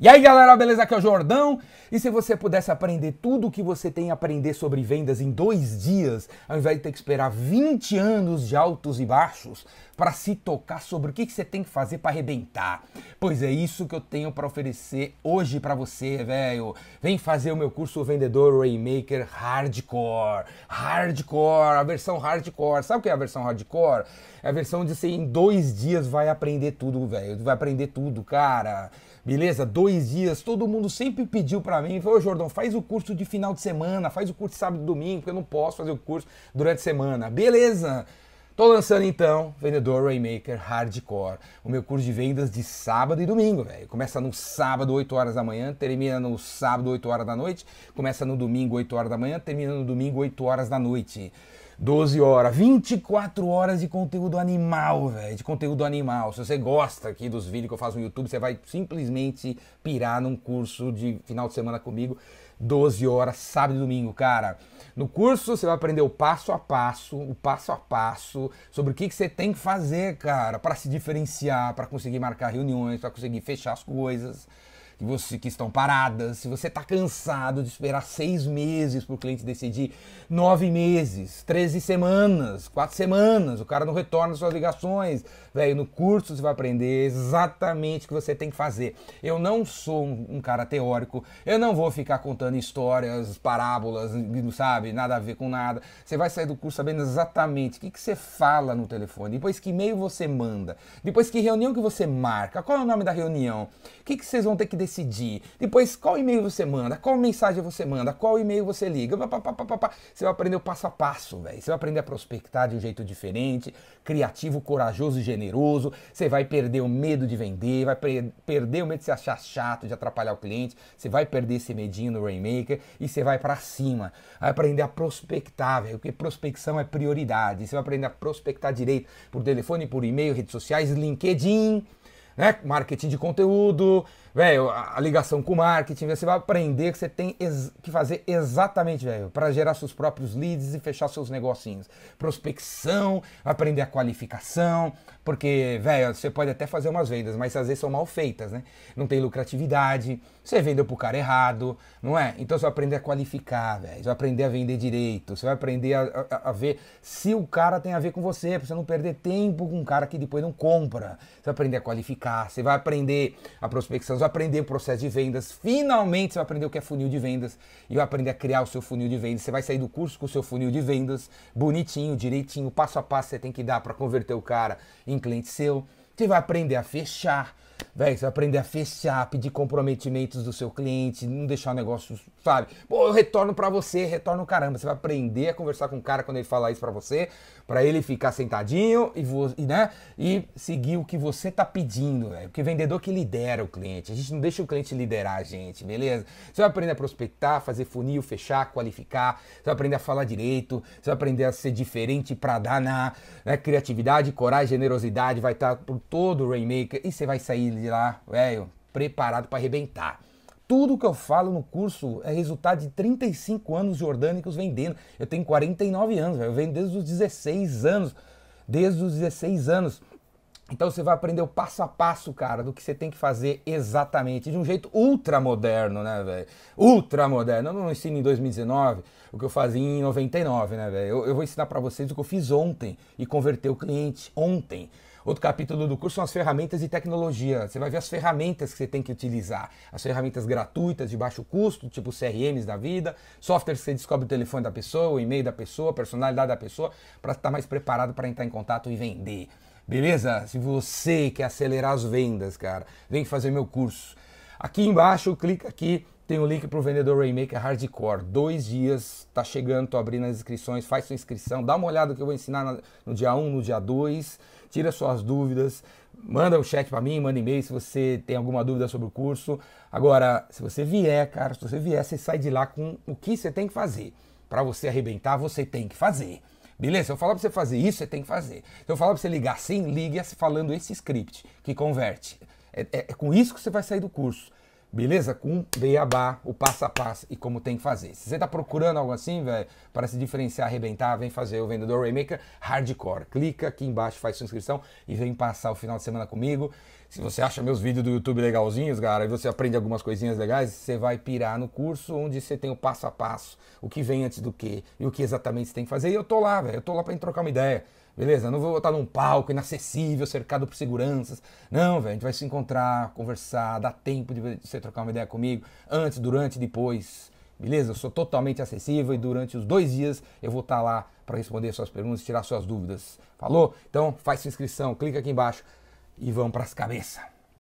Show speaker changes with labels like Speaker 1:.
Speaker 1: E aí galera, beleza? Aqui é o Jordão. E se você pudesse aprender tudo o que você tem a aprender sobre vendas em dois dias, ao invés de ter que esperar 20 anos de altos e baixos para se tocar sobre o que você tem que fazer para arrebentar, pois é isso que eu tenho para oferecer hoje para você, velho. Vem fazer o meu curso Vendedor Rainmaker Hardcore. Hardcore, a versão hardcore. Sabe o que é a versão hardcore? É a versão de você em dois dias vai aprender tudo, velho. Vai aprender tudo, cara. Beleza? Dois dias, todo mundo sempre pediu para mim, falou, Jordão, faz o curso de final de semana, faz o curso de sábado e domingo, porque eu não posso fazer o curso durante a semana. Beleza? Tô lançando então Vendedor Rainmaker Hardcore, o meu curso de vendas de sábado e domingo, velho. Começa no sábado, 8 horas da manhã, termina no sábado, 8 horas da noite, começa no domingo, 8 horas da manhã, termina no domingo, 8 horas da noite. 12 horas, 24 horas de conteúdo animal, velho, de conteúdo animal. Se você gosta aqui dos vídeos que eu faço no YouTube, você vai simplesmente pirar num curso de final de semana comigo, 12 horas, sábado e domingo, cara. No curso você vai aprender o passo a passo, o passo a passo, sobre o que, que você tem que fazer, cara, para se diferenciar, para conseguir marcar reuniões, para conseguir fechar as coisas que, você, que estão paradas, se você está cansado de esperar seis meses para o cliente decidir, nove meses, treze semanas, quatro semanas, o cara não retorna suas ligações, velho, no curso você vai aprender exatamente o que você tem que fazer. Eu não sou um, um cara teórico, eu não vou ficar contando histórias, parábolas, sabe, nada a ver com nada. Você vai sair do curso sabendo exatamente o que, que você fala no telefone, depois que e-mail você manda, depois que reunião que você marca, qual é o nome da reunião, o que, que vocês vão ter que decidir decidir. Depois, qual e-mail você manda, qual mensagem você manda, qual e-mail você liga. Você vai aprender o passo a passo, velho. Você vai aprender a prospectar de um jeito diferente, criativo, corajoso e generoso. Você vai perder o medo de vender, vai perder o medo de se achar chato, de atrapalhar o cliente. Você vai perder esse medinho no Rainmaker e você vai para cima. Vai aprender a prospectar, velho, porque prospecção é prioridade. Você vai aprender a prospectar direito por telefone, por e-mail, redes sociais, LinkedIn né? Marketing de conteúdo, velho, a ligação com o marketing, você vai aprender que você tem que fazer exatamente, velho, para gerar seus próprios leads e fechar seus negocinhos. Prospecção, aprender a qualificação, porque, velho, você pode até fazer umas vendas, mas às vezes são mal feitas, né? Não tem lucratividade, você vendeu pro cara errado, não é? Então você vai aprender a qualificar, velho, você vai aprender a vender direito, você vai aprender a, a, a ver se o cara tem a ver com você, para você não perder tempo com um cara que depois não compra. Você vai aprender a qualificar você vai aprender a prospecção, você vai aprender o processo de vendas. Finalmente você vai aprender o que é funil de vendas e vai aprender a criar o seu funil de vendas. Você vai sair do curso com o seu funil de vendas bonitinho, direitinho, passo a passo você tem que dar para converter o cara em cliente seu. Você vai aprender a fechar Velho, você vai aprender a fechar, pedir comprometimentos do seu cliente, não deixar o negócio, sabe? Pô, eu retorno para você, retorno caramba. Você vai aprender a conversar com o cara quando ele falar isso para você, para ele ficar sentadinho e, e, né, e seguir o que você tá pedindo, velho. Porque vendedor que lidera o cliente. A gente não deixa o cliente liderar a gente, beleza? Você vai aprender a prospectar, fazer funil, fechar, qualificar. Você vai aprender a falar direito, você vai aprender a ser diferente para dar na né, criatividade, coragem, generosidade, vai estar tá por todo o Rainmaker e você vai sair de lá, velho, preparado para arrebentar. Tudo que eu falo no curso é resultado de 35 anos jordânicos vendendo. Eu tenho 49 anos, véio, eu vendo desde os 16 anos. Desde os 16 anos. Então você vai aprender o passo a passo, cara, do que você tem que fazer exatamente, de um jeito ultra moderno, né, velho? Ultra moderno. Eu não ensino em 2019 o que eu fazia em 99, né, velho? Eu, eu, vou ensinar para vocês o que eu fiz ontem e converter o cliente ontem. Outro capítulo do curso são as ferramentas e tecnologia. Você vai ver as ferramentas que você tem que utilizar. As ferramentas gratuitas, de baixo custo, tipo CRMs da vida, softwares que você descobre o telefone da pessoa, o e-mail da pessoa, a personalidade da pessoa, para estar mais preparado para entrar em contato e vender. Beleza? Se você quer acelerar as vendas, cara, vem fazer meu curso. Aqui embaixo, clica aqui, tem o um link para o vendedor Rainmaker Hardcore. Dois dias, tá chegando, tô abrindo as inscrições, faz sua inscrição, dá uma olhada que eu vou ensinar no dia 1, no dia 2 tira suas dúvidas, manda um chat para mim, manda e-mail se você tem alguma dúvida sobre o curso. Agora, se você vier, cara, se você vier, você sai de lá com o que você tem que fazer. Para você arrebentar, você tem que fazer. Beleza? Se eu falar para você fazer isso, você tem que fazer. Se eu falar para você ligar assim, ligue falando esse script que converte. É, é, é com isso que você vai sair do curso. Beleza? Com beabá, o passo a passo e como tem que fazer. Se você está procurando algo assim, velho, para se diferenciar, arrebentar, vem fazer o Vendedor Raymaker Hardcore. Clica aqui embaixo, faz sua inscrição e vem passar o final de semana comigo. Se você acha meus vídeos do YouTube legalzinhos, cara, e você aprende algumas coisinhas legais, você vai pirar no curso onde você tem o passo a passo, o que vem antes do que e o que exatamente você tem que fazer. E eu tô lá, velho. Eu tô lá para trocar uma ideia. Beleza? Não vou estar num palco inacessível, cercado por seguranças. Não, velho. A gente vai se encontrar, conversar, dar tempo de você trocar uma ideia comigo, antes, durante, depois. Beleza? Eu sou totalmente acessível e durante os dois dias eu vou estar lá para responder suas perguntas, tirar suas dúvidas. Falou? Então faz sua inscrição, clica aqui embaixo e vamos para as cabeças.